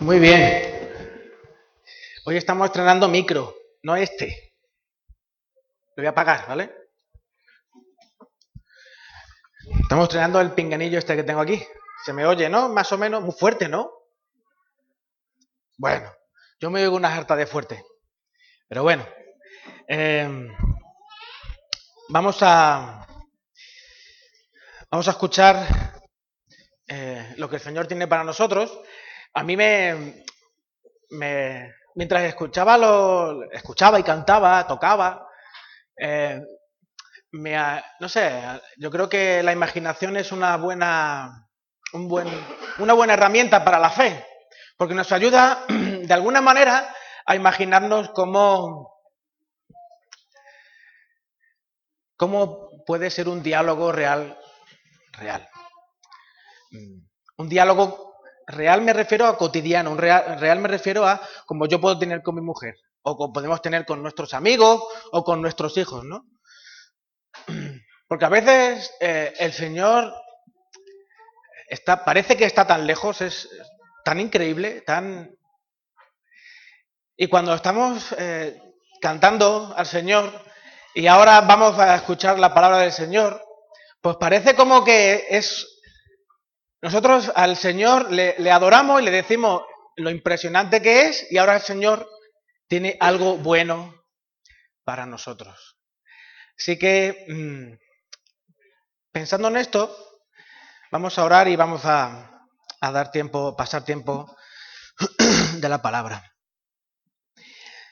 Muy bien. Hoy estamos estrenando micro, no este. Lo voy a apagar, ¿vale? Estamos estrenando el pinganillo este que tengo aquí. Se me oye, ¿no? Más o menos, muy fuerte, ¿no? Bueno, yo me oigo una harta de fuerte. Pero bueno, em, vamos a vamos a escuchar eh, lo que el Señor tiene para nosotros. A mí me, mientras escuchaba lo, escuchaba y cantaba, tocaba, eh, me, no sé, yo creo que la imaginación es una buena, un buen, una buena herramienta para la fe, porque nos ayuda de alguna manera a imaginarnos cómo, cómo puede ser un diálogo real, real. Mm, un diálogo real me refiero a cotidiano, un real, real me refiero a como yo puedo tener con mi mujer, o como podemos tener con nuestros amigos, o con nuestros hijos, ¿no? Porque a veces eh, el Señor está, parece que está tan lejos, es tan increíble, tan... Y cuando estamos eh, cantando al Señor y ahora vamos a escuchar la palabra del Señor, pues parece como que es... Nosotros al Señor le, adoramos y le decimos lo impresionante que es y ahora el Señor tiene algo bueno para nosotros. Así que... Mm, Pensando en esto, vamos a orar y vamos a, dar tiempo, pasar tiempo de la palabra.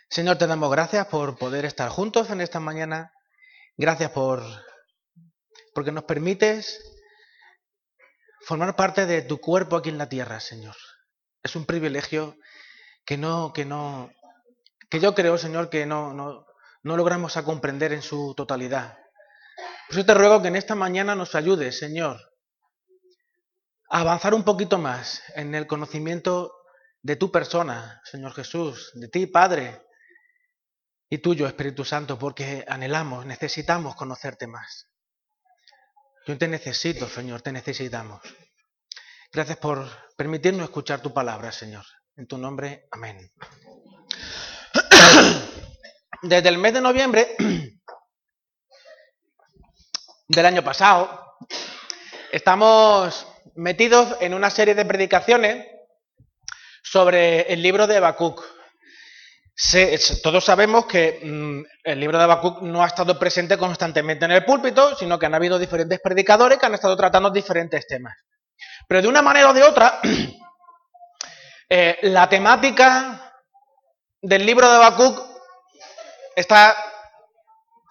Señor, te damos gracias por poder estar juntos en esta mañana. Gracias por porque nos permites formar parte de tu cuerpo aquí en la tierra, Señor. Es un privilegio que no, que no, que yo creo, Señor, que no, no, no logramos a comprender en su totalidad. Por eso te ruego que en esta mañana nos ayudes, Señor, a avanzar un poquito más en el conocimiento de tu persona, Señor Jesús, de ti, Padre, y tuyo, Espíritu Santo, porque anhelamos, necesitamos conocerte más. Yo te necesito, Señor, te necesitamos. Gracias por permitirnos escuchar tu palabra, Señor. En tu nombre, amén. Desde el mes de noviembre del año pasado, estamos metidos en una serie de predicaciones sobre el libro de Habacuc. todos sabemos que mm, el libro de Habacuc no ha estado presente constantemente en el púlpito, sino que han habido diferentes predicadores que han estado tratando diferentes temas. Pero de una manera o de otra, eh, la temática del libro de Habacuc está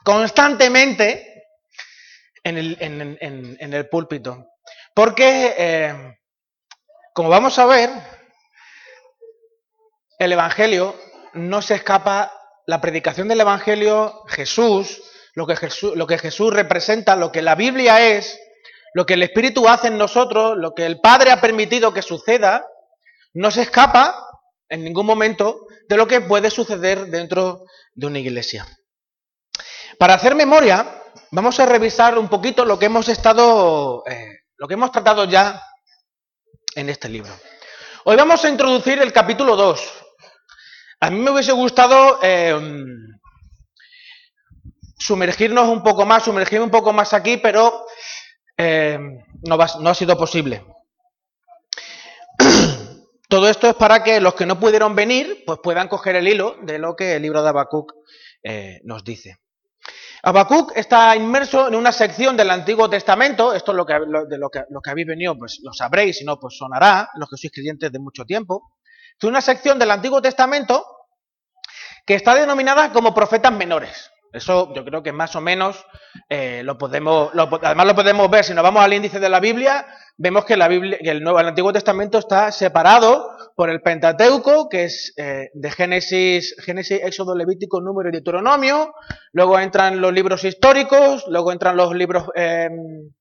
constantemente en el, púlpito. Porque, eh, como vamos a ver, el Evangelio no se escapa, la predicación del Evangelio, Jesús, lo que Jesús, lo que Jesús representa, lo que la Biblia es, lo que el Espíritu hace en nosotros, lo que el Padre ha permitido que suceda, no se escapa en ningún momento de lo que puede suceder dentro de una iglesia. Para hacer memoria, vamos a revisar un poquito lo que hemos estado, eh, lo que hemos tratado ya en este libro. Hoy vamos a introducir el capítulo 2. A mí me hubiese gustado eh, sumergirnos un poco más, sumergirme un poco más aquí, pero eh, no, ha sido posible. Todo esto es para que los que no pudieron venir, pues puedan coger el hilo de lo que el libro de Habacuc nos dice. Habacuc está inmerso en una sección del Antiguo Testamento, esto es lo que, de lo que, lo que habéis venido, pues lo sabréis, si no, pues sonará, los que sois creyentes de mucho tiempo. Es una sección del Antiguo Testamento que está denominada como profetas menores. Eso yo creo que más o menos eh, lo podemos, además lo podemos ver si nos vamos al índice de la Biblia, vemos que, el, Nuevo, el Antiguo Testamento está separado por el Pentateuco, que es eh, de Génesis, Génesis, Éxodo, Levítico, Número y Deuteronomio, luego entran los libros históricos, luego entran los libros em,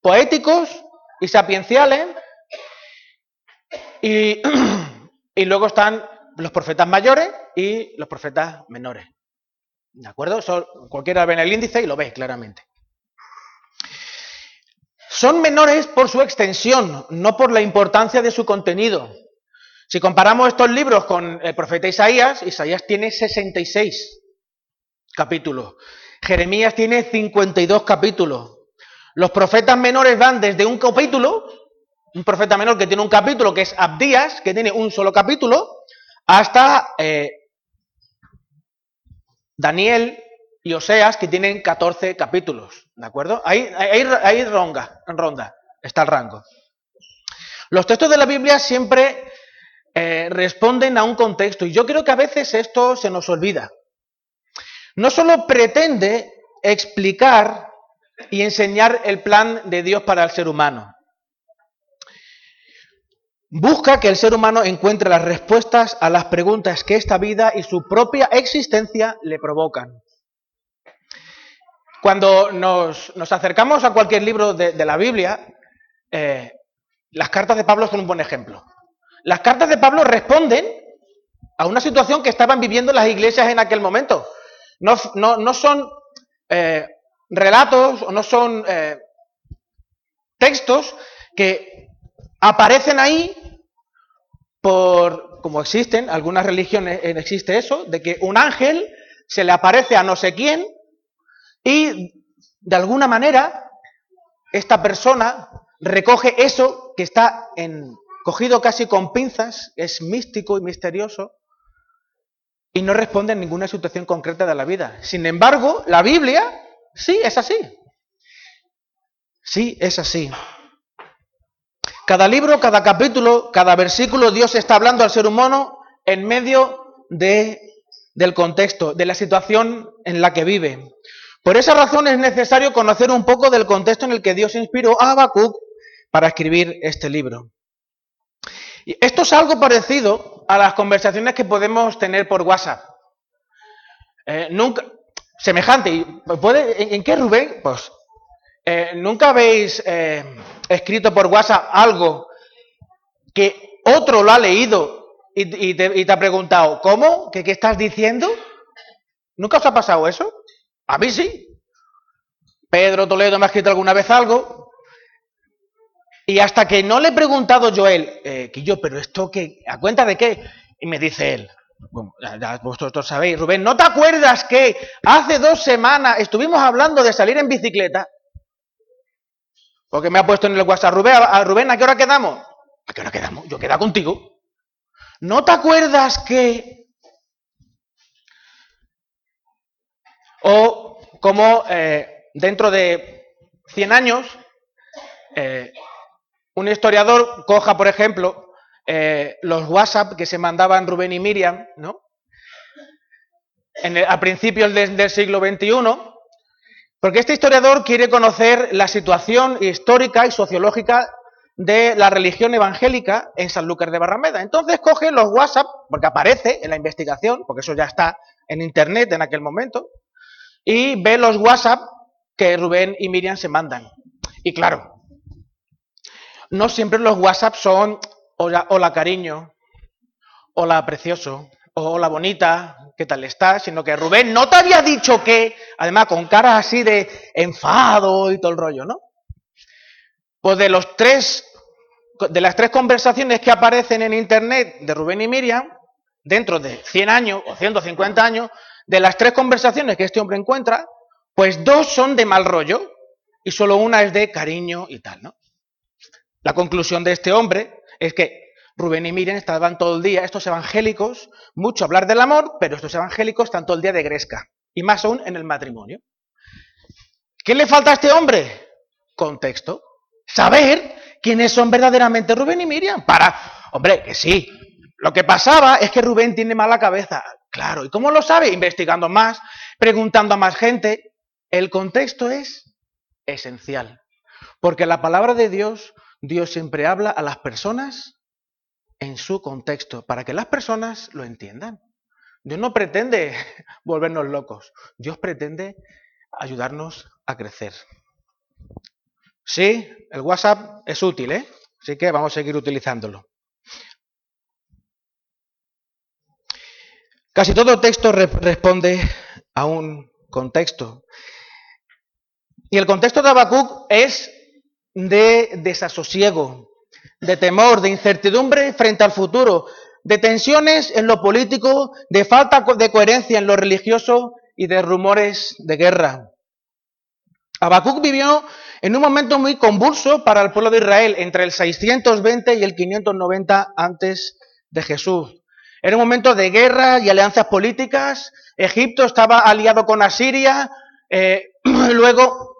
poéticos y sapienciales, y, y luego están los profetas mayores y los profetas menores. ¿De acuerdo? Cualquiera ve en el índice y lo ve claramente. Son menores por su extensión, no por la importancia de su contenido. Si comparamos estos libros con el profeta Isaías, Isaías tiene 66 capítulos. Jeremías tiene 52 capítulos. Los profetas menores van desde un capítulo, un profeta menor que tiene un capítulo, que es Abdías, que tiene un solo capítulo, hasta eh, Daniel y Oseas, que tienen 14 capítulos. ¿De acuerdo? Ahí, ahí, ronda, ronda, está el rango. Los textos de la Biblia siempre eh, responden a un contexto y yo creo que a veces esto se nos olvida. No solo pretende explicar y enseñar el plan de Dios para el ser humano. Busca que el ser humano encuentre las respuestas a las preguntas que esta vida y su propia existencia le provocan. Cuando nos, acercamos a cualquier libro de, la Biblia, eh, las cartas de Pablo son un buen ejemplo. Las cartas de Pablo responden a una situación que estaban viviendo las iglesias en aquel momento. No, son eh, relatos o no son eh, textos que aparecen ahí por, como existen, algunas religiones eh, existe eso, de que un ángel se le aparece a no sé quién y de alguna manera esta persona recoge eso que está en, cogido casi con pinzas, es místico y misterioso, y no responde a ninguna situación concreta de la vida. Sin embargo, la Biblia sí es así. Sí es así. Cada libro, cada capítulo, cada versículo, Dios está hablando al ser humano en medio de, del contexto, de la situación en la que vive. Por esa razón es necesario conocer un poco del contexto en el que Dios inspiró a Habacuc para escribir este libro. Esto es algo parecido a las conversaciones que podemos tener por WhatsApp. Eh, nunca, semejante. ¿puede, en, qué, Rubén? Pues, eh, ¿nunca habéis eh, escrito por WhatsApp algo que otro lo ha leído y, te, ha preguntado, ¿cómo? ¿Qué, ¿Qué estás diciendo? ¿Nunca os ha pasado eso? A mí sí. Pedro Toledo me ha escrito alguna vez algo y hasta que no le he preguntado yo a él, eh, que yo, pero esto qué, ¿a cuenta de qué? Y me dice él, ya, vosotros sabéis, Rubén, ¿no te acuerdas que hace dos semanas estuvimos hablando de salir en bicicleta? Porque me ha puesto en el WhatsApp, Rubén, a, Rubén, ¿a qué hora quedamos? ¿A qué hora quedamos? Yo queda contigo. ¿No te acuerdas que... O como eh, dentro de 100 años, eh, un historiador coja, por ejemplo, eh, los WhatsApp que se mandaban Rubén y Miriam, ¿no? a principios del siglo XXI, porque este historiador quiere conocer la situación histórica y sociológica de la religión evangélica en Sanlúcar de Barrameda. Entonces coge los WhatsApp, porque aparece en la investigación, porque eso ya está en Internet en aquel momento, y ve los WhatsApp que Rubén y Miriam se mandan. Y claro, no siempre los WhatsApp son hola, cariño, hola precioso, hola bonita, ¿qué tal estás? Sino que Rubén no te había dicho que, además con cara así de enfado y todo el rollo, ¿no? Pues de los tres, de las tres conversaciones que aparecen en internet de Rubén y Miriam, dentro de 100 años o 150 años, de las tres conversaciones que este hombre encuentra, pues dos son de mal rollo y solo una es de cariño y tal, ¿no? La conclusión de este hombre es que Rubén y Miriam estaban todo el día, estos evangélicos, mucho hablar del amor, pero estos evangélicos están todo el día de gresca, y más aún en el matrimonio. ¿Qué le falta a este hombre? Contexto. Saber quiénes son verdaderamente Rubén y Miriam. Para, hombre, que sí. Lo que pasaba es que Rubén tiene mala cabeza. Claro, ¿y cómo lo sabe? Investigando más, preguntando a más gente. El contexto es esencial. Porque la palabra de Dios Dios siempre habla a las personas en su contexto, para que las personas lo entiendan. Dios no pretende volvernos locos, Dios pretende ayudarnos a crecer. Sí, el WhatsApp es útil, ¿eh? Así que vamos a seguir utilizándolo. Casi todo texto responde a un contexto. Y el contexto de Habacuc es de desasosiego, de temor, de incertidumbre frente al futuro, de tensiones en lo político, de falta de coherencia en lo religioso y de rumores de guerra. Habacuc vivió en un momento muy convulso para el pueblo de Israel, entre el 620 y el 590 antes de Jesús. Era un momento de guerra y alianzas políticas. Egipto estaba aliado con Asiria. Eh, luego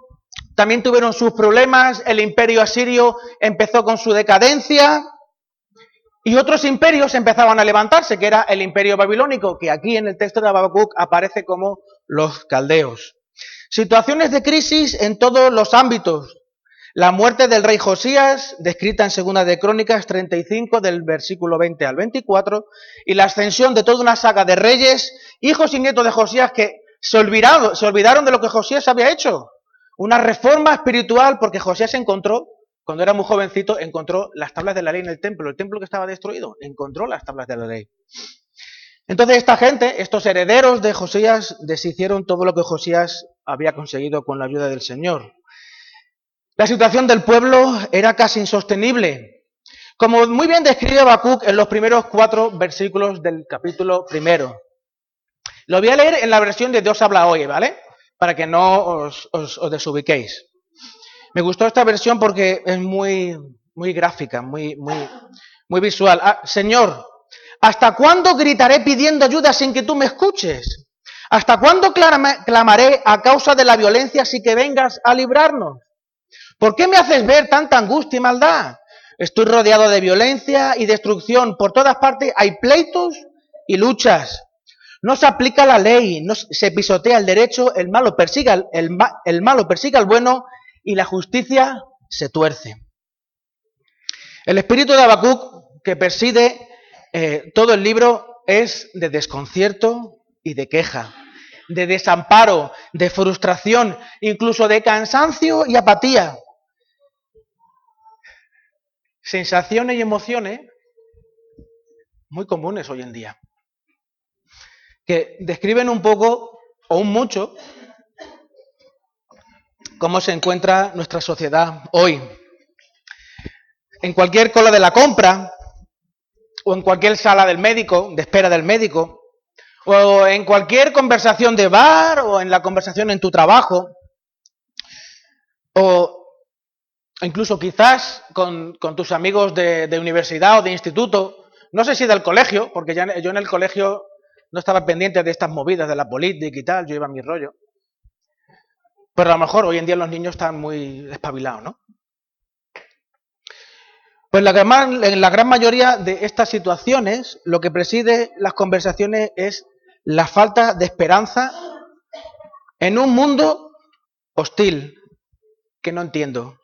también tuvieron sus problemas. El imperio asirio empezó con su decadencia. Y otros imperios empezaban a levantarse, que era el imperio babilónico, que aquí en el texto de Habacuc aparece como los caldeos. Situaciones de crisis en todos los ámbitos. La muerte del rey Josías, descrita en Segunda de Crónicas 35 del versículo 20 al 24, y la ascensión de toda una saga de reyes, hijos y nietos de Josías que se olvidaron, se olvidaron de lo que Josías había hecho. Una reforma espiritual porque Josías encontró, cuando era muy jovencito, encontró las tablas de la ley en el templo. El templo que estaba destruido, encontró las tablas de la ley. Entonces esta gente, estos herederos de Josías, deshicieron todo lo que Josías había conseguido con la ayuda del Señor. La situación del pueblo era casi insostenible, como muy bien describe Habacuc en los primeros cuatro versículos del capítulo primero. Lo voy a leer en la versión de Dios habla hoy, ¿vale? Para que no os, desubiquéis. Me gustó esta versión porque es muy, muy gráfica, muy, muy, muy visual. Ah, Señor, ¿Hasta cuándo gritaré pidiendo ayuda sin que tú me escuches? ¿Hasta cuándo clamaré a causa de la violencia sin que vengas a librarnos? ¿Por qué me haces ver tanta angustia y maldad? Estoy rodeado de violencia y destrucción. Por todas partes hay pleitos y luchas. No se aplica la ley, no se pisotea el derecho, el malo persigue al, el, malo persigue al bueno y la justicia se tuerce. El espíritu de Habacuc que preside eh, todo el libro es de desconcierto y de queja, de desamparo, de frustración, incluso de cansancio y apatía. Sensaciones y emociones muy comunes hoy en día, que describen un poco o un mucho cómo se encuentra nuestra sociedad hoy. En cualquier cola de la compra, o en cualquier sala del médico, de espera del médico, o en cualquier conversación de bar, o en la conversación en tu trabajo, o incluso quizás con, tus amigos de, universidad o de instituto, no sé si del colegio, porque ya, yo en el colegio no estaba pendiente de estas movidas de la política y tal, yo iba a mi rollo. Pero a lo mejor hoy en día los niños están muy despabilados, ¿no? Pues la gran, en la gran mayoría de estas situaciones, lo que preside las conversaciones es la falta de esperanza en un mundo hostil que no entiendo.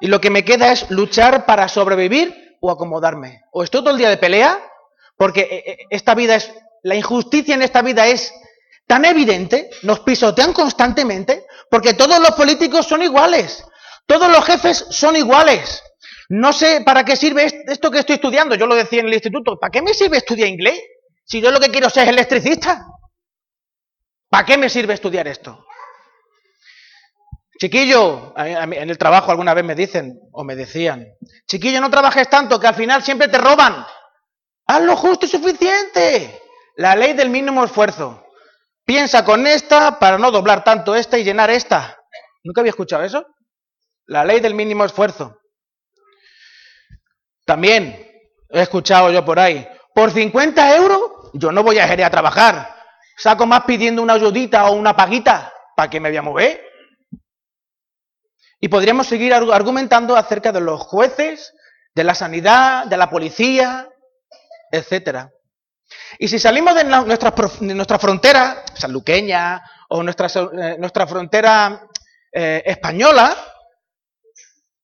Y lo que me queda es luchar para sobrevivir o acomodarme. O estoy todo el día de pelea, porque eh, eh, esta vida es, la injusticia en esta vida es tan evidente, nos pisotean constantemente, porque todos los políticos son iguales, todos los jefes son iguales. No sé para qué sirve esto que estoy estudiando. Yo lo decía en el instituto. ¿Para qué me sirve estudiar inglés? Si yo lo que quiero ser electricista. ¿Para qué me sirve estudiar esto? Chiquillo, en el trabajo alguna vez me dicen o me decían, chiquillo, no trabajes tanto que al final siempre te roban. Haz lo justo y suficiente. La ley del mínimo esfuerzo. Piensa con esta para no doblar tanto esta y llenar esta. ¿Nunca había escuchado eso? La ley del mínimo esfuerzo. También he escuchado yo por ahí, por 50 euros yo no voy a ir a trabajar. Saco más pidiendo una ayudita o una paguita. ¿Para qué me voy a mover? Y podríamos seguir argumentando acerca de los jueces, de la sanidad, de la policía, etcétera. Y si salimos de nuestra, nuestra frontera sanluqueña o nuestra, eh, nuestra frontera eh, española,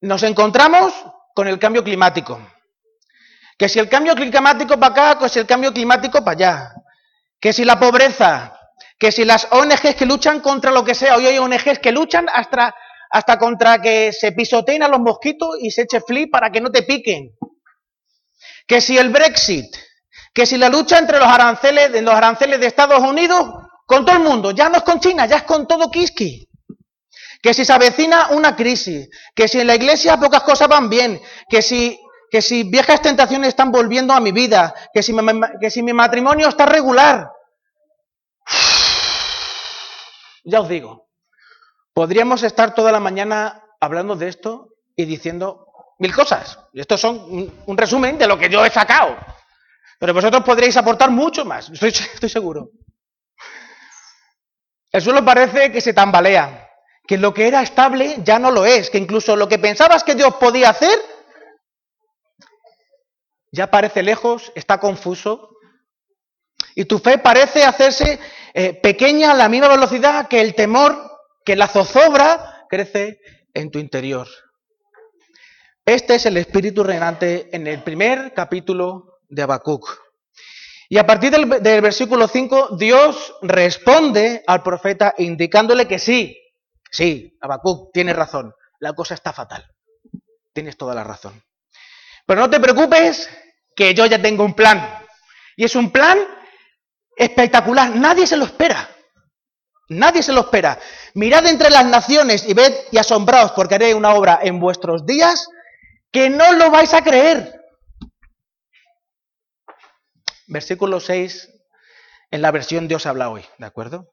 nos encontramos con el cambio climático. Que si el cambio climático para acá, que si el cambio climático para allá. Que si la pobreza, que si las ONGs que luchan contra lo que sea. Hoy hay ONGs que luchan hasta, hasta contra que se pisoteen a los mosquitos y se eche flip para que no te piquen. Que si el Brexit, que si la lucha entre los aranceles, los aranceles de Estados Unidos con todo el mundo, ya no es con China, ya es con todo Kiski. que si se avecina una crisis, que si en la iglesia pocas cosas van bien, que si, que si viejas tentaciones están volviendo a mi vida, que si, que si mi matrimonio está regular. Ya os digo, podríamos estar toda la mañana hablando de esto y diciendo mil cosas. Y estos son un, resumen de lo que yo he sacado. Pero vosotros podréis aportar mucho más, estoy, seguro. El suelo parece que se tambalea, que lo que era estable ya no lo es, que incluso lo que pensabas que Dios podía hacer ya parece lejos, está confuso. Y tu fe parece hacerse eh, pequeña a la misma velocidad que el temor, que la zozobra crece en tu interior. Este es el espíritu reinante en el primer capítulo de Habacuc. Y a partir del, versículo 5, Dios responde al profeta indicándole que sí, sí, Habacuc tiene razón, la cosa está fatal. Tienes toda la razón. Pero no te preocupes, que yo ya tengo un plan. Y es un plan espectacular, nadie se lo espera. Nadie se lo espera. Mirad entre las naciones y ved y asombraos porque haré una obra en vuestros días que no lo vais a creer. Versículo 6 en la versión Dios habla hoy, ¿de acuerdo?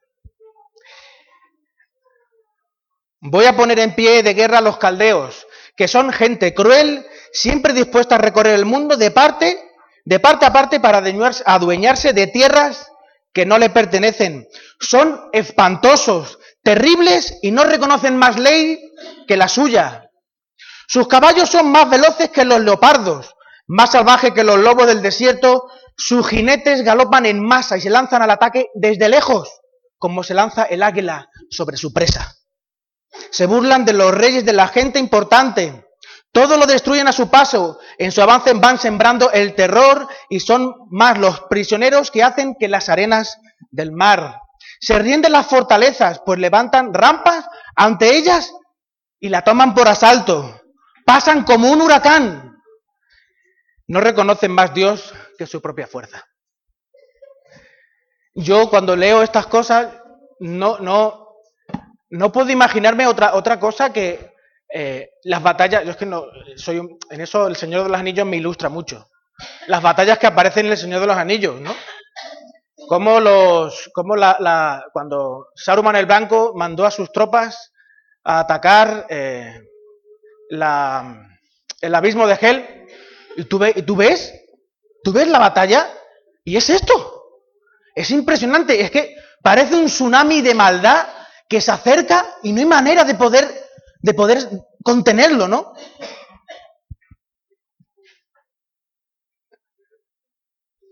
Voy a poner en pie de guerra a los caldeos, que son gente cruel, siempre dispuesta a recorrer el mundo de parte, de parte a parte para adueñarse de tierras que no le pertenecen. Son espantosos, terribles y no reconocen más ley que la suya. Sus caballos son más veloces que los leopardos, más salvajes que los lobos del desierto. Sus jinetes galopan en masa y se lanzan al ataque desde lejos, como se lanza el águila sobre su presa. Se burlan de los reyes de la gente importante. Todo lo destruyen a su paso. En su avance van sembrando el terror y son más los prisioneros que hacen que las arenas del mar. Se ríen de las fortalezas, pues levantan rampas ante ellas y la toman por asalto. Pasan como un huracán. No reconocen más Dios que su propia fuerza. Yo cuando leo estas cosas no, no, no puedo imaginarme otra, otra cosa que eh, las batallas, yo es que no, soy en eso el Señor de los Anillos me ilustra mucho. Las batallas que aparecen en el Señor de los Anillos, ¿no? Como los, como la, cuando Saruman el Blanco mandó a sus tropas a atacar eh, la, el abismo de Hel, y tú, ves, tú ves la batalla, y es esto. Es impresionante, es que parece un tsunami de maldad que se acerca y no hay manera de poder de poder contenerlo, ¿no?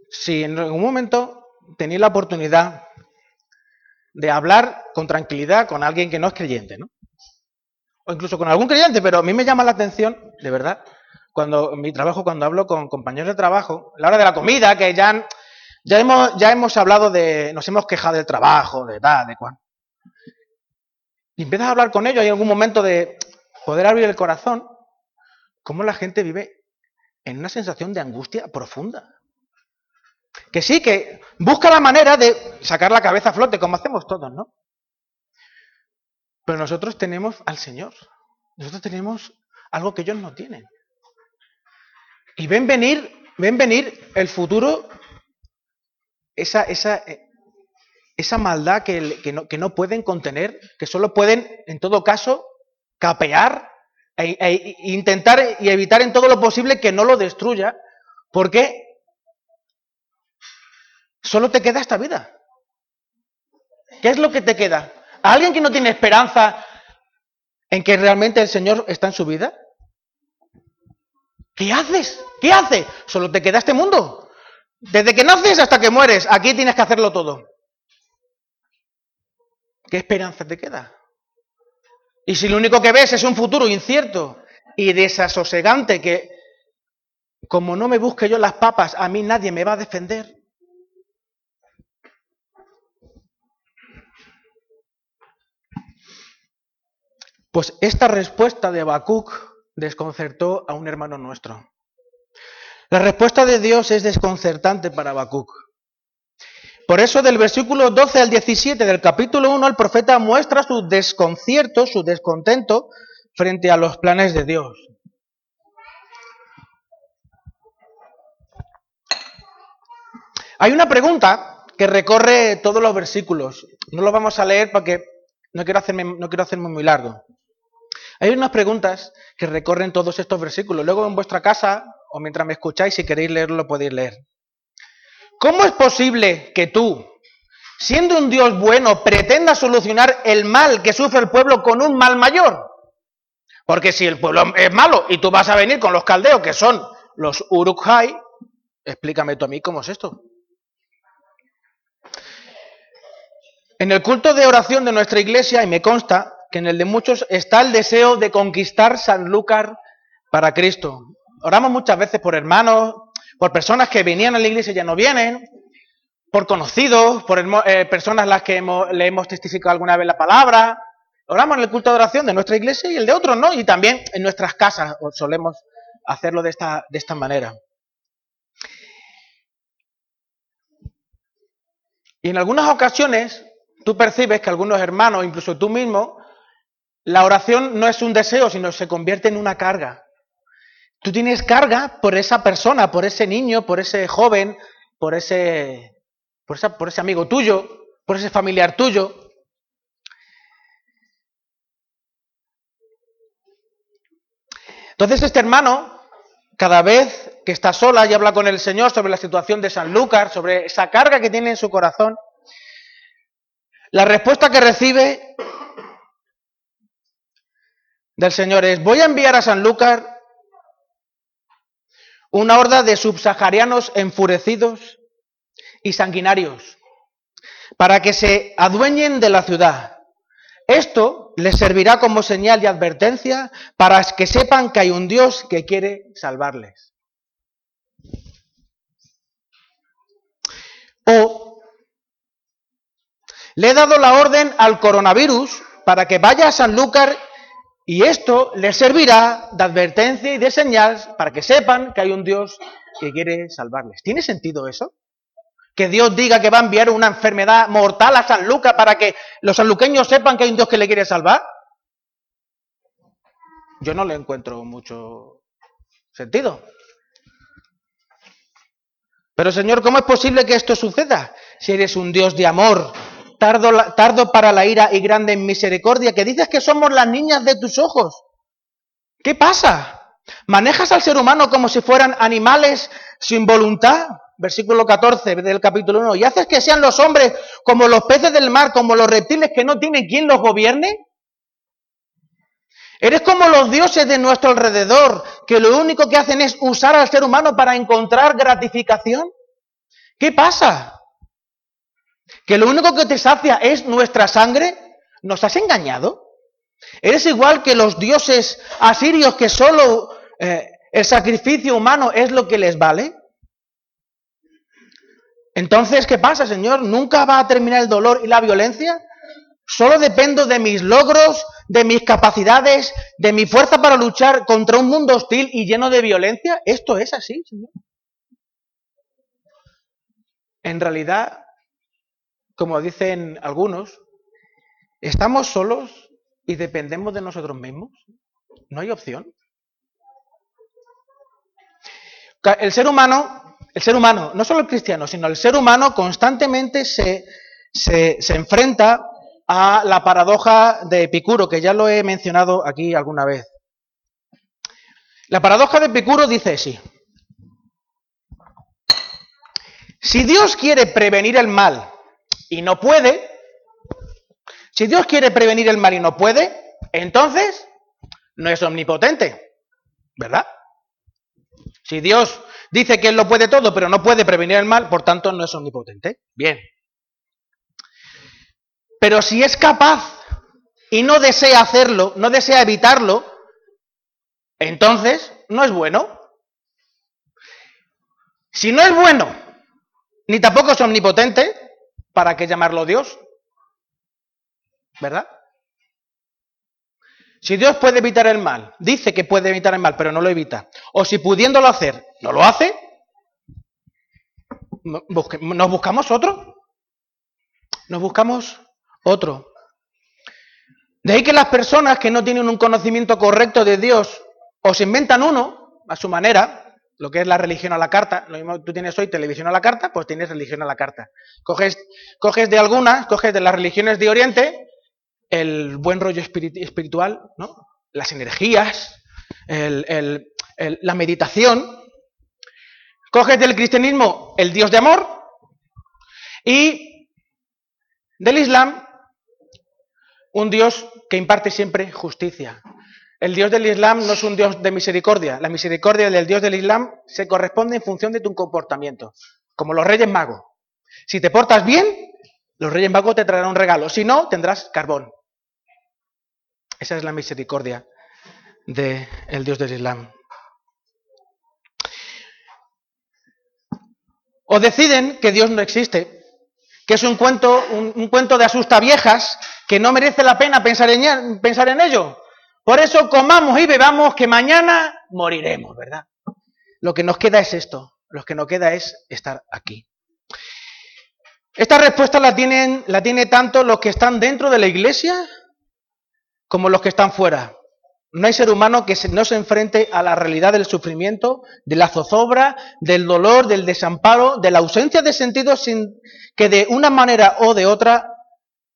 Si en algún momento tenéis la oportunidad de hablar con tranquilidad con alguien que no es creyente, ¿no? O incluso con algún creyente, pero a mí me llama la atención, de verdad, cuando en mi trabajo, cuando hablo con compañeros de trabajo, la hora de la comida, que ya, ya, hemos, ya hemos hablado de, nos hemos quejado del trabajo, de tal, de cual. Y empiezas a hablar con ellos, hay algún momento de poder abrir el corazón, cómo la gente vive en una sensación de angustia profunda. Que sí, que busca la manera de sacar la cabeza a flote, como hacemos todos, ¿no? Pero nosotros tenemos al Señor. Nosotros tenemos algo que ellos no tienen. Y ven venir, ven venir el futuro, esa, esa, eh, esa maldad que, no, pueden contener, que solo pueden, en todo caso, capear e, e, intentar y evitar en todo lo posible que no lo destruya, porque solo te queda esta vida. ¿Qué es lo que te queda? ¿A alguien que no tiene esperanza en que realmente el Señor está en su vida? ¿Qué haces? ¿Qué hace? Solo te queda este mundo. Desde que naces hasta que mueres, aquí tienes que hacerlo todo. ¿Qué esperanza te queda? Y si lo único que ves es un futuro incierto y desasosegante que, como no me busque yo las papas, a mí nadie me va a defender. Pues esta respuesta de Habacuc desconcertó a un hermano nuestro. La respuesta de Dios es desconcertante para Habacuc. Por eso del versículo 12 al 17 del capítulo 1 el profeta muestra su desconcierto, su descontento frente a los planes de Dios. Hay una pregunta que recorre todos los versículos. No lo vamos a leer porque no quiero hacerme, no quiero hacerme muy largo. Hay unas preguntas que recorren todos estos versículos. Luego en vuestra casa o mientras me escucháis, si queréis leerlo, lo podéis leer. ¿Cómo es posible que tú, siendo un Dios bueno, pretendas solucionar el mal que sufre el pueblo con un mal mayor? Porque si el pueblo es malo y tú vas a venir con los caldeos, que son los Uruk-hai, explícame tú a mí cómo es esto. En el culto de oración de nuestra iglesia, y me consta que en el de muchos está el deseo de conquistar Sanlúcar para Cristo. Oramos muchas veces por hermanos, por personas que venían a la iglesia y ya no vienen, por conocidos, por eh, personas a las que le hemos testificado alguna vez la palabra. Oramos en el culto de oración de nuestra iglesia y el de otros no, y también en nuestras casas solemos hacerlo de esta, de esta manera. Y en algunas ocasiones tú percibes que algunos hermanos, incluso tú mismo, la oración no es un deseo, sino se convierte en una carga. Tú tienes carga por esa persona, por ese niño, por ese joven, por ese, por, por ese amigo tuyo, por ese familiar tuyo. Entonces este hermano, cada vez que está sola y habla con el Señor sobre la situación de San Lucas, sobre esa carga que tiene en su corazón, la respuesta que recibe del Señor es, voy a enviar a San Lucas una horda de subsaharianos enfurecidos y sanguinarios para que se adueñen de la ciudad. Esto les servirá como señal y advertencia para que sepan que hay un Dios que quiere salvarles. O le he dado la orden al coronavirus para que vaya a Sanlúcar y esto les servirá de advertencia y de señal para que sepan que hay un Dios que quiere salvarles. ¿Tiene sentido eso? Que Dios diga que va a enviar una enfermedad mortal a San Lucas para que los sanluqueños sepan que hay un Dios que le quiere salvar. Yo no le encuentro mucho sentido. Pero Señor, ¿cómo es posible que esto suceda? Si eres un Dios de amor, tardo, para la ira y grande en misericordia, que dices que somos las niñas de tus ojos. ¿Qué pasa? ¿Manejas al ser humano como si fueran animales sin voluntad? Versículo 14 del capítulo 1. ¿Y haces que sean los hombres como los peces del mar, como los reptiles que no tienen quien los gobierne? Eres como los dioses de nuestro alrededor, que lo único que hacen es usar al ser humano para encontrar gratificación. ¿Qué pasa? Que lo único que te sacia es nuestra sangre, ¿nos has engañado? ¿Eres igual que los dioses asirios que solo eh, el sacrificio humano es lo que les vale? Entonces, ¿qué pasa, Señor? ¿Nunca va a terminar el dolor y la violencia? ¿Solo dependo de mis logros, de mis capacidades, de mi fuerza para luchar contra un mundo hostil y lleno de violencia? ¿Esto es así, Señor? En realidad, como dicen algunos, ¿estamos solos y dependemos de nosotros mismos? ¿No hay opción? El ser humano, el ser humano, no solo el cristiano, sino el ser humano constantemente se, se, se enfrenta a la paradoja de Epicuro, que ya lo he mencionado aquí alguna vez. La paradoja de Epicuro dice así. Si Dios quiere prevenir el mal y no puede, si Dios quiere prevenir el mal y no puede, entonces no es omnipotente, ¿verdad? Si Dios dice que Él lo puede todo, pero no puede prevenir el mal, por tanto no es omnipotente. Bien. Pero si es capaz y no desea hacerlo, no desea evitarlo, entonces no es bueno. Si no es bueno, ni tampoco es omnipotente, ¿Para qué llamarlo Dios? ¿Verdad? Si Dios puede evitar el mal, dice que puede evitar el mal, pero no lo evita, o si pudiéndolo hacer, no lo hace, ¿nos buscamos otro? nos buscamos otro. De ahí que las personas que no tienen un conocimiento correcto de Dios o se inventan uno a su manera, lo que es la religión a la carta, lo mismo tú tienes hoy televisión a la carta, pues tienes religión a la carta. Coges, coges de algunas, coges de las religiones de Oriente el buen rollo espiritual, ¿no? las energías, la meditación, coges del cristianismo el Dios de amor y del Islam un Dios que imparte siempre justicia. El Dios del Islam no es un Dios de misericordia. La misericordia del Dios del Islam se corresponde en función de tu comportamiento, como los Reyes Magos. Si te portas bien, los Reyes Magos te traerán un regalo. Si no, tendrás carbón. Esa es la misericordia del Dios del Islam. O deciden que Dios no existe, que es un cuento, un, cuento de asustaviejas que no merece la pena pensar en, pensar en ello. Por eso comamos y bebamos que mañana moriremos, ¿verdad? Lo que nos queda es esto, lo que nos queda es estar aquí. Esta respuesta la tienen, la tiene tanto los que están dentro de la iglesia como los que están fuera. No hay ser humano que no se enfrente a la realidad del sufrimiento, de la zozobra, del dolor, del desamparo, de la ausencia de sentido sin que de una manera o de otra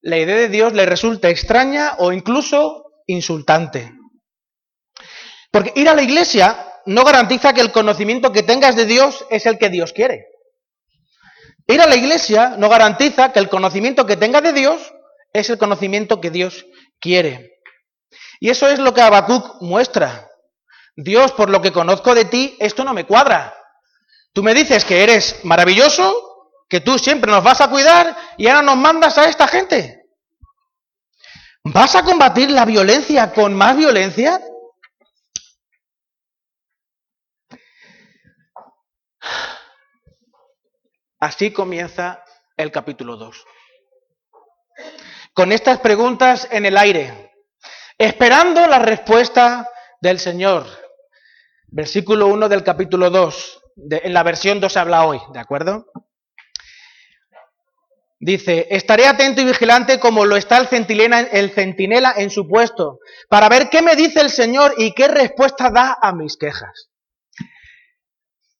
la idea de Dios le resulte extraña o incluso insultante. Porque ir a la iglesia no garantiza que el conocimiento que tengas de Dios es el que Dios quiere. Ir a la iglesia no garantiza que el conocimiento que tengas de Dios es el conocimiento que Dios quiere. Y eso es lo que Habacuc muestra. Dios, por lo que conozco de ti, esto no me cuadra. Tú me dices que eres maravilloso, que tú siempre nos vas a cuidar y ahora nos mandas a esta gente. ¿Vas a combatir la violencia con más violencia? Así comienza el capítulo 2. Con estas preguntas en el aire esperando la respuesta del Señor. Versículo 1 del capítulo 2. en la versión 2 habla hoy, ¿de acuerdo? Dice, estaré atento y vigilante como lo está el centinela, el centinela en su puesto, para ver qué me dice el Señor y qué respuesta da a mis quejas.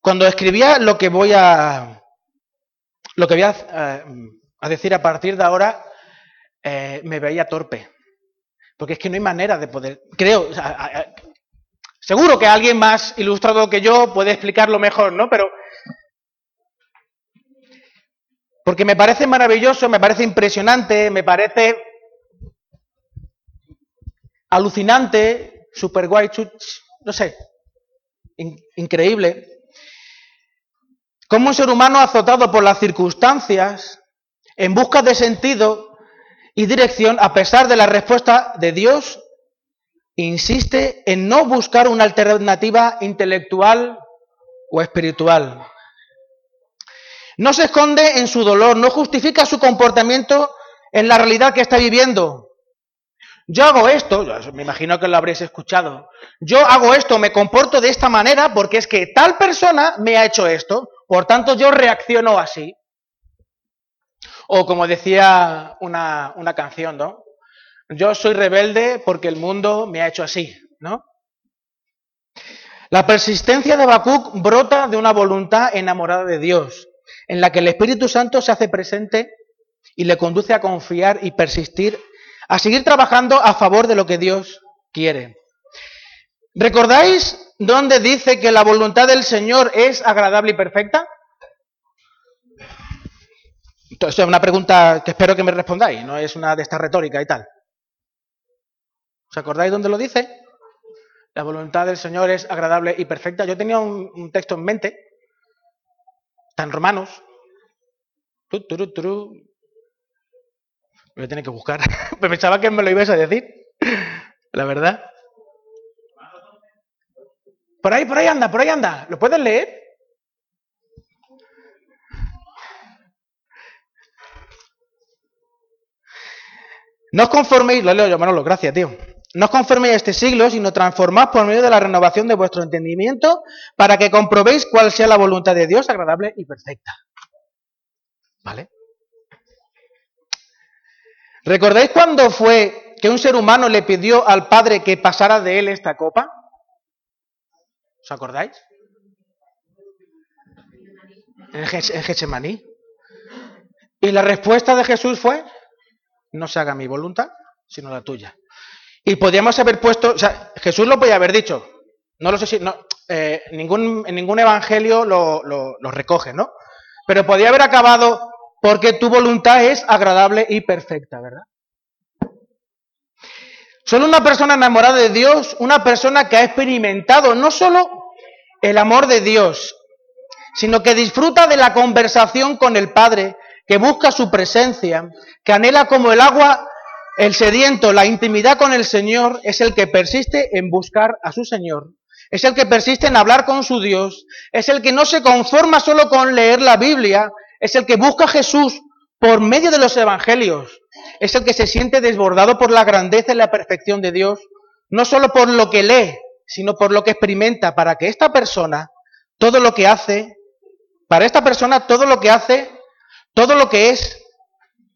Cuando escribía lo que voy a, lo que voy a, eh, decir a partir de ahora, eh, me veía torpe. Porque es que no hay manera de poder. Creo. seguro que alguien más ilustrado que yo puede explicarlo mejor, ¿no? Pero. Porque me parece maravilloso, me parece impresionante, me parece alucinante, super guay, no sé, increíble. Como un ser humano azotado por las circunstancias, en busca de sentido, y dirección, a pesar de la respuesta de Dios, insiste en no buscar una alternativa intelectual o espiritual. No se esconde en su dolor, no justifica su comportamiento en la realidad que está viviendo. Yo hago esto, me imagino que lo habréis escuchado, yo hago esto, me comporto de esta manera porque es que tal persona me ha hecho esto, por tanto yo reacciono así. O como decía una, una canción, ¿no? Yo soy rebelde porque el mundo me ha hecho así, ¿no? La persistencia de Habacuc brota de una voluntad enamorada de Dios, en la que el Espíritu Santo se hace presente y le conduce a confiar y persistir, a seguir trabajando a favor de lo que Dios quiere. ¿Recordáis dónde dice que la voluntad del Señor es agradable y perfecta? Entonces, es una pregunta que espero que me respondáis, no es una de estas retóricas y tal. ¿Os acordáis dónde lo dice? La voluntad del Señor es agradable y perfecta. Yo tenía un, texto en mente, está en Romanos. Lo voy a tener que buscar. Me pensaba que me lo ibas a decir, la verdad. Por ahí, por ahí anda, por ahí anda. ¿Lo puedes leer? No os conforméis, lo leo yo, Manolo, gracias, tío. No os conforméis a este siglo, sino transformad por medio de la renovación de vuestro entendimiento para que comprobéis cuál sea la voluntad de Dios agradable y perfecta. ¿Vale? ¿Recordáis cuándo fue que un ser humano le pidió al Padre que pasara de él esta copa? ¿Os acordáis? En Getsemaní. Y la respuesta de Jesús fue, no se haga mi voluntad, sino la tuya. Y podríamos haber puesto, o sea, Jesús lo podía haber dicho, no lo sé si, eh, ningún, en ningún evangelio lo, lo recoge, ¿no? Pero podía haber acabado porque tu voluntad es agradable y perfecta, ¿verdad? Solo una persona enamorada de Dios, una persona que ha experimentado no solo el amor de Dios, sino que disfruta de la conversación con el Padre, que busca su presencia, que anhela como el agua el sediento, la intimidad con el Señor, es el que persiste en buscar a su Señor, es el que persiste en hablar con su Dios, es el que no se conforma solo con leer la Biblia, es el que busca a Jesús por medio de los evangelios, es el que se siente desbordado por la grandeza y la perfección de Dios, no solo por lo que lee, sino por lo que experimenta, para que esta persona, todo lo que hace, para esta persona todo lo que hace, todo lo que es,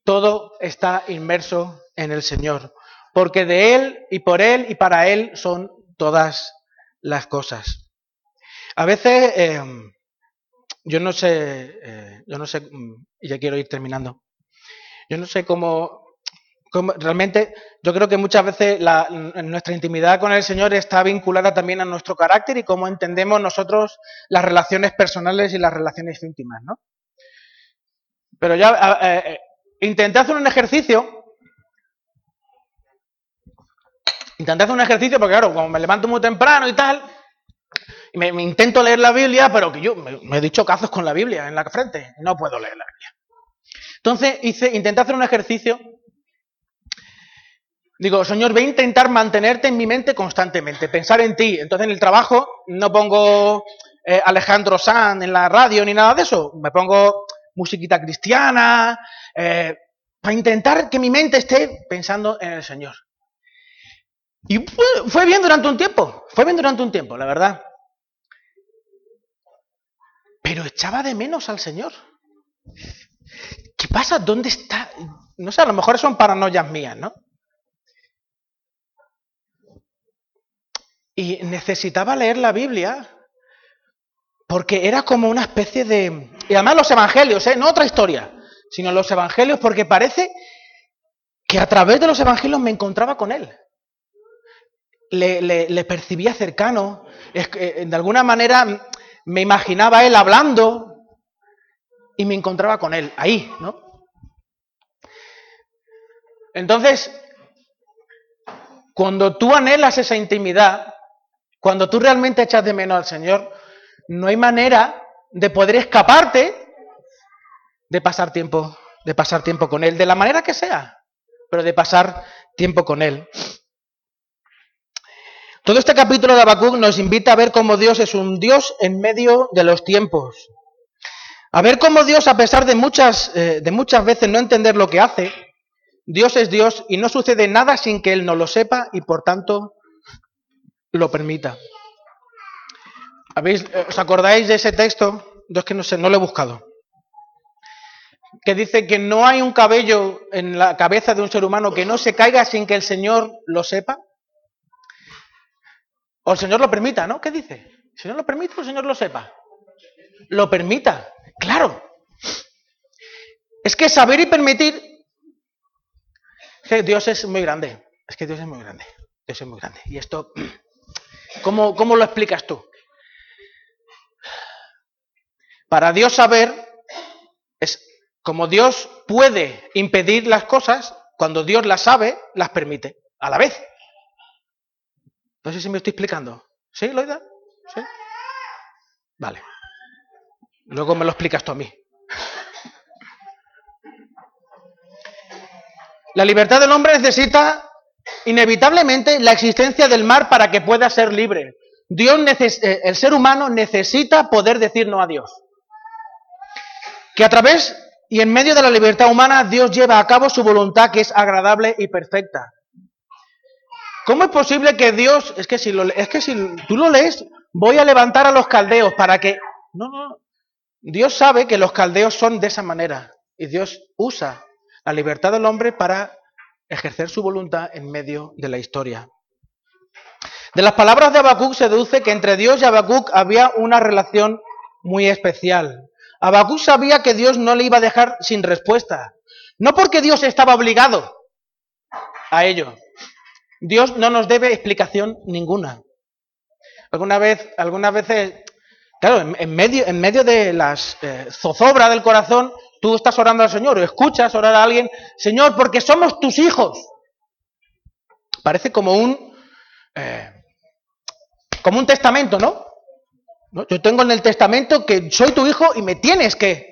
todo está inmerso en el Señor, porque de Él y por Él y para Él son todas las cosas. A veces, eh, yo no sé, eh, yo no sé, mm, y ya quiero ir terminando, yo no sé cómo, realmente, yo creo que muchas veces nuestra intimidad con el Señor está vinculada también a nuestro carácter y cómo entendemos nosotros las relaciones personales y las relaciones íntimas, ¿no? Pero ya eh, intenté hacer un ejercicio Intenté hacer un ejercicio porque, claro, como me levanto muy temprano y tal, y me, intento leer la Biblia, pero que yo me, he dicho cazos con la Biblia en la frente, no puedo leer la Biblia. Entonces hice, intenté hacer un ejercicio. Digo, Señor, voy a intentar mantenerte en mi mente constantemente, pensar en ti. Entonces en el trabajo no pongo eh, Alejandro Sanz en la radio ni nada de eso. Me pongo musiquita cristiana, eh, para intentar que mi mente esté pensando en el Señor. Y fue bien durante un tiempo, fue bien durante un tiempo, la verdad. Pero echaba de menos al Señor. ¿Qué pasa? ¿Dónde está? No sé, a lo mejor son paranoias mías, ¿no? Y necesitaba leer la Biblia porque era como una especie de... Y además los evangelios, ¿eh? No otra historia, sino los evangelios porque parece que a través de los evangelios me encontraba con Él le, percibía cercano, eh, de alguna manera me imaginaba él hablando y me encontraba con él, ahí, ¿no? Entonces, cuando tú anhelas esa intimidad, cuando tú realmente echas de menos al Señor, no hay manera de poder escaparte de pasar tiempo, de pasar tiempo con Él, de la manera que sea, pero de pasar tiempo con Él. Todo este capítulo de Habacuc nos invita a ver cómo Dios es un Dios en medio de los tiempos. A ver cómo Dios, a pesar de muchas, eh, de muchas veces no entender lo que hace, Dios es Dios y no sucede nada sin que Él no lo sepa y por tanto lo permita. ¿Habéis, eh, ¿Os acordáis de ese texto? Es que no lo he buscado. Que dice que no hay un cabello en la cabeza de un ser humano que no se caiga sin que el Señor lo sepa. O el Señor lo permita, ¿no? ¿Qué dice? ¿El Señor lo permite o el Señor lo sepa? Lo permita, claro. Es que saber y permitir. Que Dios es muy grande. Es que Dios es muy grande. Dios es muy grande. Y esto, ¿cómo, cómo lo explicas tú? Para Dios saber es como Dios puede impedir las cosas, cuando Dios las sabe, las permite a la vez. No sé si me estoy explicando. ¿Sí, Loida? ¿Sí? Vale. Luego me lo explicas tú a mí. La libertad del hombre necesita inevitablemente la existencia del mar para que pueda ser libre. Dios eh, el ser humano necesita poder decir no a Dios. Que a través y en medio de la libertad humana Dios lleva a cabo su voluntad que es agradable y perfecta. ¿Cómo es posible que Dios, es que si, lo, es que si tú lo lees, voy a levantar a los caldeos para que... No, no. Dios sabe que los caldeos son de esa manera y Dios usa la libertad del hombre para ejercer su voluntad en medio de la historia. De las palabras de Habacuc se deduce que entre Dios y Habacuc había una relación muy especial. Habacuc sabía que Dios no le iba a dejar sin respuesta. No porque Dios estaba obligado a ello. Dios no nos debe explicación ninguna. Alguna vez, algunas veces, claro, en, medio, en medio de las eh, zozobras del corazón, tú estás orando al Señor o escuchas orar a alguien, Señor, porque somos tus hijos. Parece como un, eh, como un testamento, ¿no? Yo tengo en el testamento que soy tu hijo y me tienes que.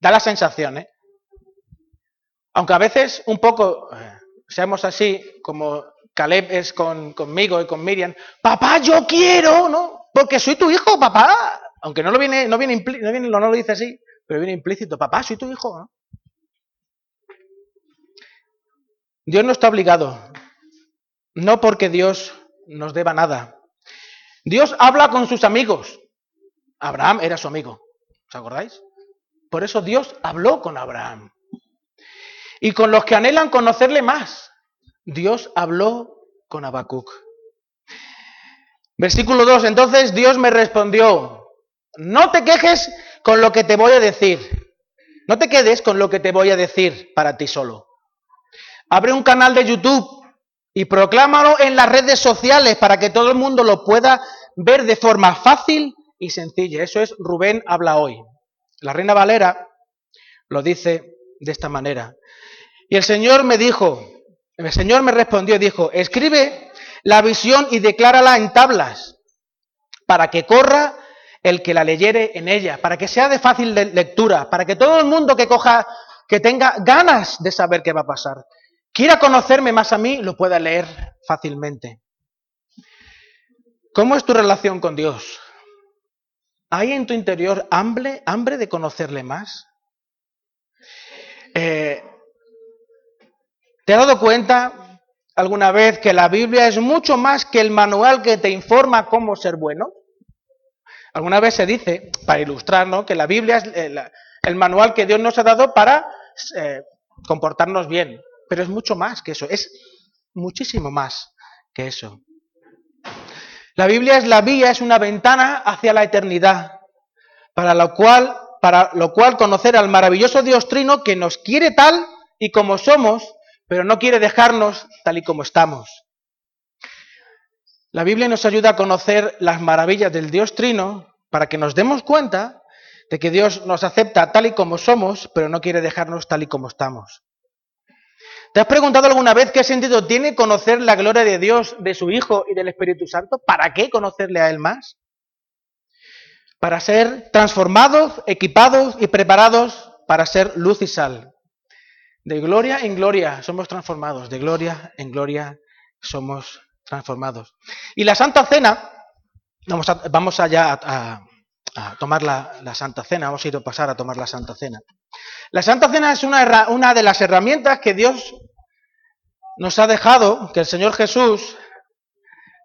Da la sensación, ¿eh? Aunque a veces un poco eh, seamos así, como Caleb es con, conmigo y con Miriam, papá, yo quiero, ¿no? Porque soy tu hijo, papá. Aunque no lo viene, no viene, no, viene, no lo dice así, pero viene implícito, papá, soy tu hijo. Dios no está obligado, no porque Dios nos deba nada. Dios habla con sus amigos. Abraham era su amigo, ¿os acordáis? Por eso Dios habló con Abraham. Y con los que anhelan conocerle más, Dios habló con Habacuc. Versículo 2, entonces Dios me respondió, no te quejes con lo que te voy a decir, no te quedes con lo que te voy a decir para ti solo. Abre un canal de YouTube y proclámalo en las redes sociales para que todo el mundo lo pueda ver de forma fácil y sencilla. Eso es Rubén habla hoy. La reina Valera lo dice de esta manera. Y el Señor me dijo, el Señor me respondió y dijo, escribe la visión y declárala en tablas, para que corra el que la leyere en ella, para que sea de fácil lectura, para que todo el mundo que coja, que tenga ganas de saber qué va a pasar, quiera conocerme más a mí, lo pueda leer fácilmente. ¿Cómo es tu relación con Dios? ¿Hay en tu interior hambre, hambre de conocerle más? Eh, ¿Te has dado cuenta alguna vez que la Biblia es mucho más que el manual que te informa cómo ser bueno? Alguna vez se dice, para ilustrar, que la Biblia es el, manual que Dios nos ha dado para eh, comportarnos bien, pero es mucho más que eso, es muchísimo más que eso. La Biblia es la vía, es una ventana hacia la eternidad, para lo cual, para lo cual conocer al maravilloso Dios Trino que nos quiere tal y como somos, pero no quiere dejarnos tal y como estamos. La Biblia nos ayuda a conocer las maravillas del Dios Trino para que nos demos cuenta de que Dios nos acepta tal y como somos, pero no quiere dejarnos tal y como estamos. ¿Te has preguntado alguna vez qué sentido tiene conocer la gloria de Dios, de su Hijo y del Espíritu Santo? ¿Para qué conocerle a Él más? Para ser transformados, equipados y preparados para ser luz y sal. De gloria en gloria somos transformados, de gloria en gloria somos transformados. Y la Santa Cena, vamos, vamos allá a, tomar la, Santa Cena, vamos a ir a pasar a tomar la Santa Cena. La Santa Cena es una, una de las herramientas que Dios nos ha dejado, que el Señor Jesús,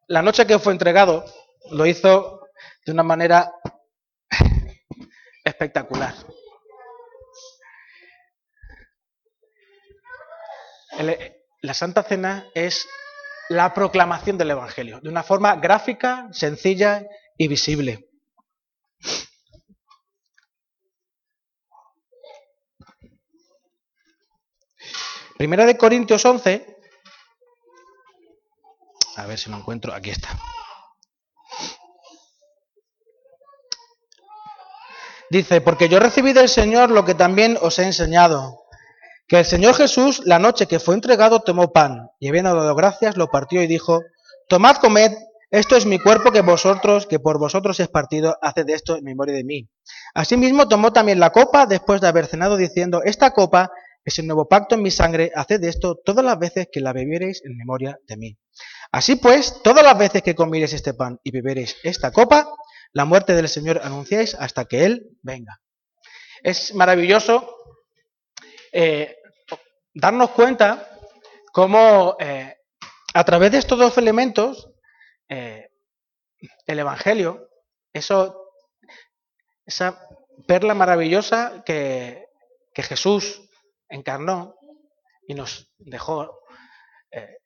la noche que fue entregado, lo hizo de una manera espectacular. La Santa Cena es la proclamación del Evangelio, de una forma gráfica, sencilla y visible. Primera de Corintios 11. A ver si lo encuentro. Aquí está. Dice, porque yo recibí del Señor lo que también os he enseñado, que el Señor Jesús, la noche que fue entregado, tomó pan, y habiendo dado gracias, lo partió y dijo, tomad, comed, esto es mi cuerpo que vosotros, que por vosotros es partido, haced esto en memoria de mí. Asimismo tomó también la copa después de haber cenado, diciendo, esta copa es el nuevo pacto en mi sangre, haced esto todas las veces que la bebiereis en memoria de mí. Así pues, todas las veces que comiereis este pan y beberéis esta copa, la muerte del Señor anunciáis hasta que Él venga. Es maravilloso eh, darnos cuenta cómo eh, a través de estos dos elementos, eh, el Evangelio, eso, esa perla maravillosa que, que Jesús encarnó y nos dejó eh,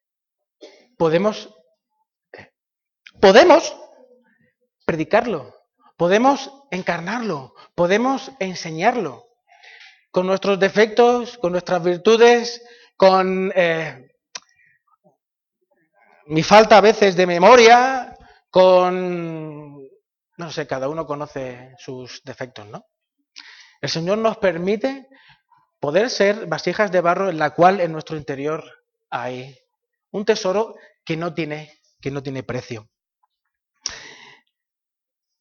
podemos, podemos predicarlo, podemos encarnarlo, podemos enseñarlo, con nuestros defectos, con nuestras virtudes, con eh, mi falta a veces de memoria, con, no sé, cada uno conoce sus defectos, ¿no? El Señor nos permite poder ser vasijas de barro en la cual en nuestro interior hay un tesoro que no tiene, que no tiene precio.